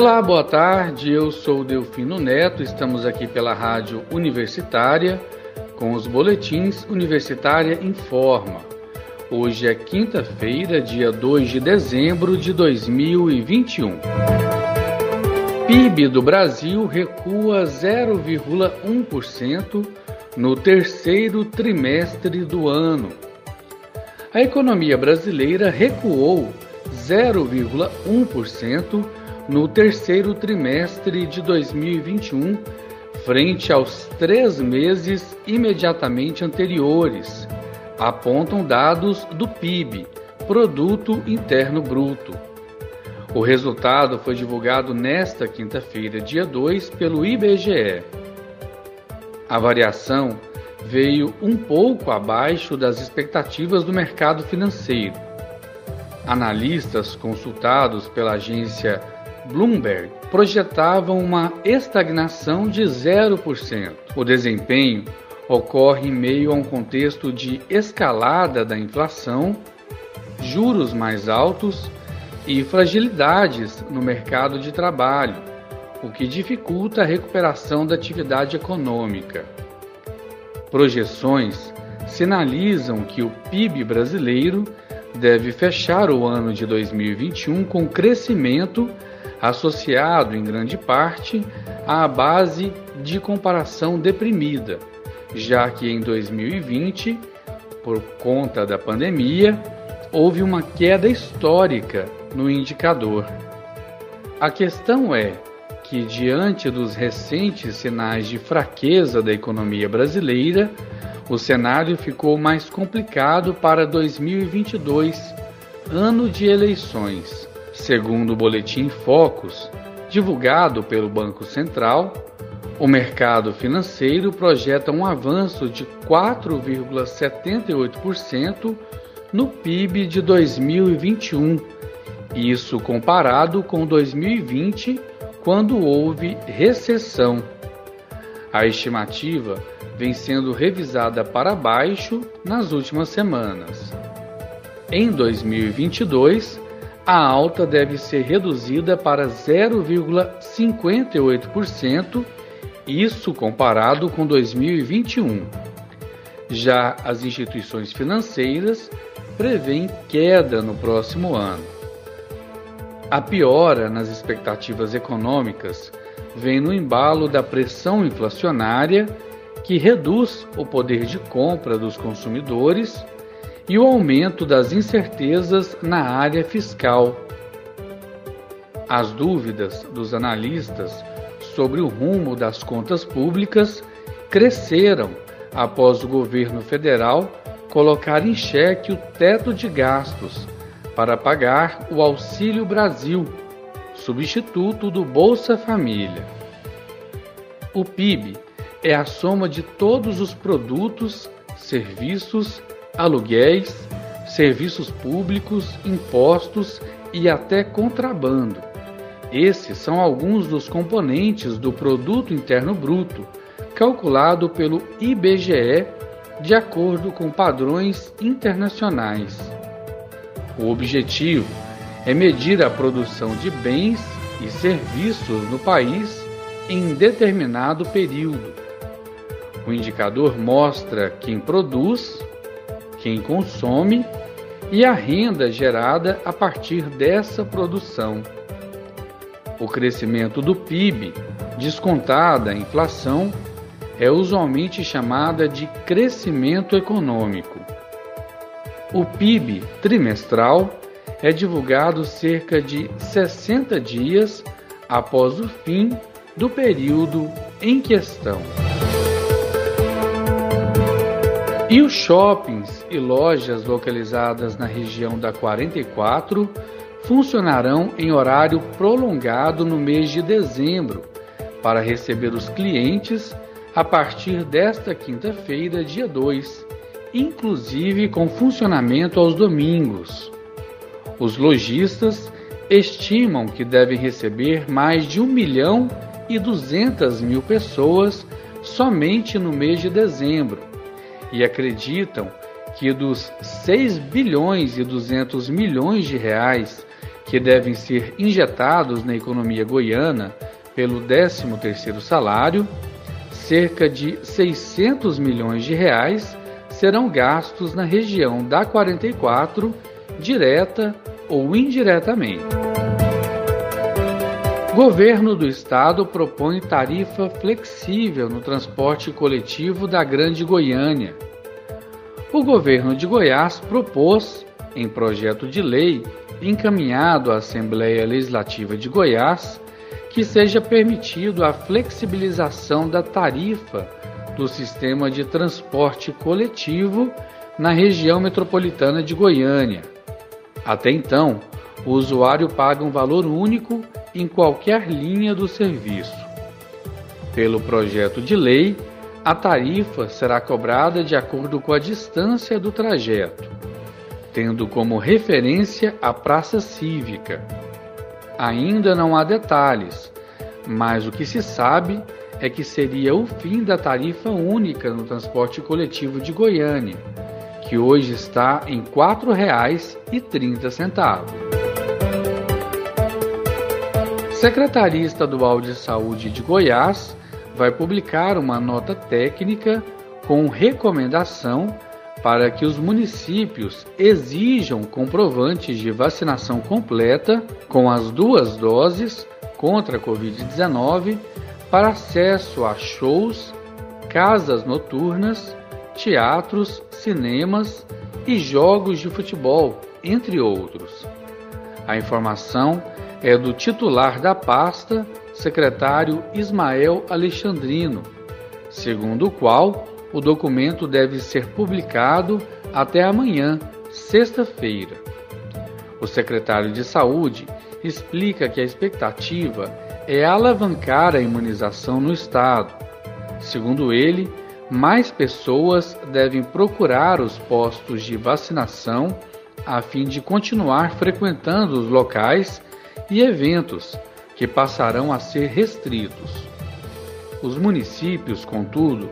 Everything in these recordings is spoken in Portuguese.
Olá, boa tarde. Eu sou Delfino Neto. Estamos aqui pela Rádio Universitária com os boletins Universitária Informa. Hoje é quinta-feira, dia 2 de dezembro de 2021. PIB do Brasil recua 0,1% no terceiro trimestre do ano. A economia brasileira recuou 0,1% no terceiro trimestre de 2021, frente aos três meses imediatamente anteriores, apontam dados do PIB, Produto Interno Bruto. O resultado foi divulgado nesta quinta-feira, dia 2, pelo IBGE. A variação veio um pouco abaixo das expectativas do mercado financeiro. Analistas consultados pela agência Bloomberg projetavam uma estagnação de 0%. O desempenho ocorre em meio a um contexto de escalada da inflação, juros mais altos e fragilidades no mercado de trabalho, o que dificulta a recuperação da atividade econômica. Projeções sinalizam que o PIB brasileiro deve fechar o ano de 2021 com crescimento associado em grande parte à base de comparação deprimida, já que em 2020, por conta da pandemia, houve uma queda histórica no indicador. A questão é que, diante dos recentes sinais de fraqueza da economia brasileira, o cenário ficou mais complicado para 2022, ano de eleições. Segundo o boletim Focus, divulgado pelo Banco Central, o mercado financeiro projeta um avanço de 4,78% no PIB de 2021, isso comparado com 2020, quando houve recessão. A estimativa vem sendo revisada para baixo nas últimas semanas. Em 2022, a alta deve ser reduzida para 0,58%, isso comparado com 2021. Já as instituições financeiras prevêem queda no próximo ano. A piora nas expectativas econômicas vem no embalo da pressão inflacionária, que reduz o poder de compra dos consumidores e o aumento das incertezas na área fiscal. As dúvidas dos analistas sobre o rumo das contas públicas cresceram após o governo federal colocar em xeque o teto de gastos para pagar o Auxílio Brasil, substituto do Bolsa Família. O PIB é a soma de todos os produtos, serviços aluguéis, serviços públicos, impostos e até contrabando. Esses são alguns dos componentes do Produto Interno Bruto, calculado pelo IBGE de acordo com padrões internacionais. O objetivo é medir a produção de bens e serviços no país em determinado período. O indicador mostra quem produz, quem consome e a renda gerada a partir dessa produção. O crescimento do PIB, descontada a inflação, é usualmente chamada de crescimento econômico. O PIB trimestral é divulgado cerca de 60 dias após o fim do período em questão. E os shoppings e lojas localizadas na região da 44 funcionarão em horário prolongado no mês de dezembro para receber os clientes a partir desta quinta-feira, dia 2, inclusive com funcionamento aos domingos. Os lojistas estimam que devem receber mais de 1 milhão e 200 mil pessoas somente no mês de dezembro e acreditam que dos 6 bilhões e 200 milhões de reais que devem ser injetados na economia goiana pelo 13º salário, cerca de 600 milhões de reais serão gastos na região da 44, direta ou indiretamente. Governo do Estado propõe tarifa flexível no transporte coletivo da Grande Goiânia. O governo de Goiás propôs, em projeto de lei encaminhado à Assembleia Legislativa de Goiás, que seja permitido a flexibilização da tarifa do sistema de transporte coletivo na região metropolitana de Goiânia. Até então, o usuário paga um valor único em qualquer linha do serviço. Pelo projeto de lei, a tarifa será cobrada de acordo com a distância do trajeto, tendo como referência a praça cívica. Ainda não há detalhes, mas o que se sabe é que seria o fim da tarifa única no transporte coletivo de Goiânia, que hoje está em R$ 4,30. Secretaria Estadual de Saúde de Goiás vai publicar uma nota técnica com recomendação para que os municípios exijam comprovantes de vacinação completa com as duas doses contra a Covid-19 para acesso a shows, casas noturnas, teatros, cinemas e jogos de futebol, entre outros. A informação é do titular da pasta, secretário Ismael Alexandrino, segundo o qual o documento deve ser publicado até amanhã, sexta-feira. O secretário de Saúde explica que a expectativa é alavancar a imunização no Estado. Segundo ele, mais pessoas devem procurar os postos de vacinação a fim de continuar frequentando os locais e eventos que passarão a ser restritos. Os municípios, contudo,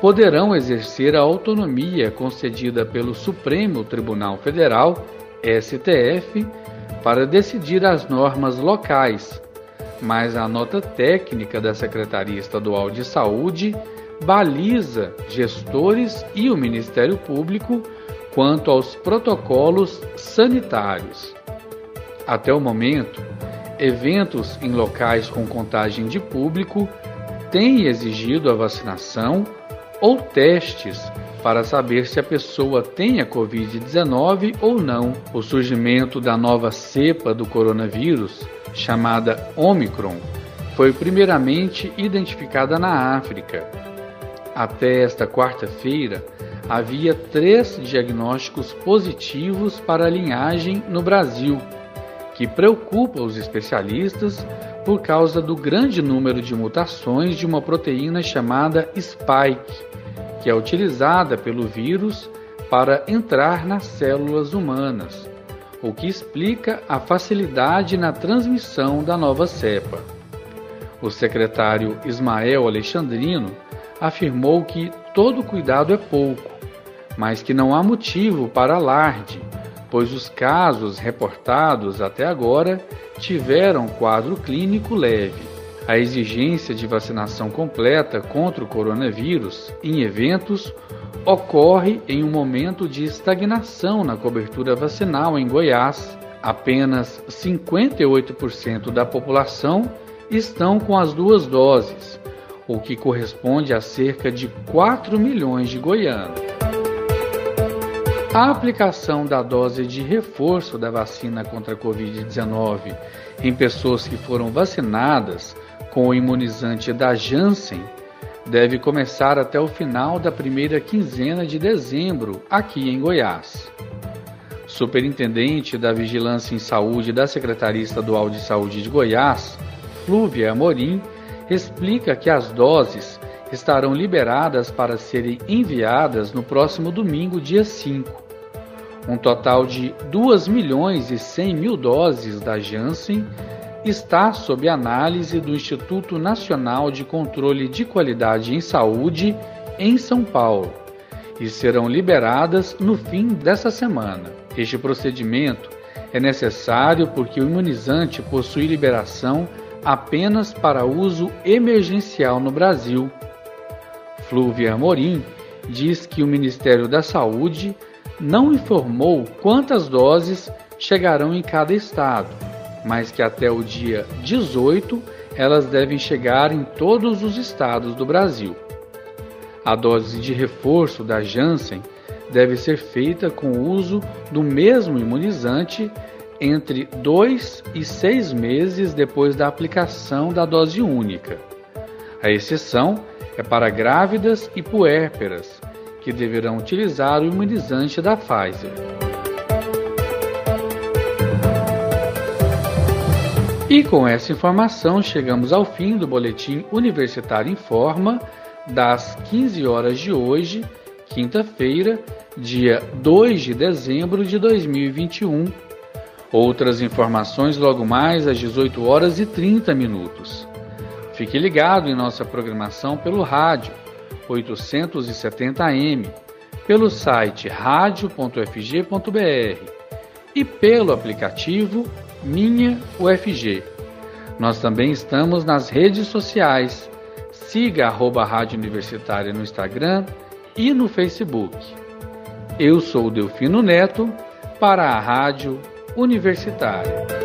poderão exercer a autonomia concedida pelo Supremo Tribunal Federal, STF, para decidir as normas locais mas a nota técnica da Secretaria Estadual de Saúde baliza gestores e o Ministério Público quanto aos protocolos sanitários. Até o momento, eventos em locais com contagem de público têm exigido a vacinação ou testes para saber se a pessoa tem a Covid-19 ou não. O surgimento da nova cepa do coronavírus chamada Omicron, foi primeiramente identificada na África. Até esta quarta-feira, havia três diagnósticos positivos para a linhagem no Brasil, que preocupa os especialistas por causa do grande número de mutações de uma proteína chamada spike, que é utilizada pelo vírus para entrar nas células humanas o que explica a facilidade na transmissão da nova cepa. O secretário Ismael Alexandrino afirmou que todo cuidado é pouco, mas que não há motivo para alarde, pois os casos reportados até agora tiveram quadro clínico leve. A exigência de vacinação completa contra o coronavírus em eventos ocorre em um momento de estagnação na cobertura vacinal em Goiás. Apenas 58% da população estão com as duas doses, o que corresponde a cerca de 4 milhões de goianos. A aplicação da dose de reforço da vacina contra a Covid-19 em pessoas que foram vacinadas com o imunizante da Janssen deve começar até o final da primeira quinzena de dezembro, aqui em Goiás. Superintendente da Vigilância em Saúde da Secretaria Estadual de Saúde de Goiás, Flúvia Amorim, explica que as doses estarão liberadas para serem enviadas no próximo domingo, dia 5. Um total de 2 milhões e 100 mil doses da Janssen está sob análise do Instituto Nacional de Controle de Qualidade em Saúde em São Paulo e serão liberadas no fim dessa semana. Este procedimento é necessário porque o imunizante possui liberação apenas para uso emergencial no Brasil. Flúvia Amorim diz que o Ministério da Saúde não informou quantas doses chegarão em cada estado, mas que até o dia 18 elas devem chegar em todos os estados do Brasil. A dose de reforço da Janssen deve ser feita com o uso do mesmo imunizante entre dois e seis meses depois da aplicação da dose única. A exceção é para grávidas e puérperas, que deverão utilizar o imunizante da Pfizer. E com essa informação chegamos ao fim do boletim Universitário em Forma das 15 horas de hoje, quinta-feira, dia 2 de dezembro de 2021. Outras informações logo mais às 18 horas e 30 minutos. Fique ligado em nossa programação pelo rádio 870m, pelo site radio.fg.br e pelo aplicativo Minha UFG. Nós também estamos nas redes sociais. Siga arroba Rádio Universitária no Instagram e no Facebook. Eu sou Delfino Neto para a Rádio Universitária.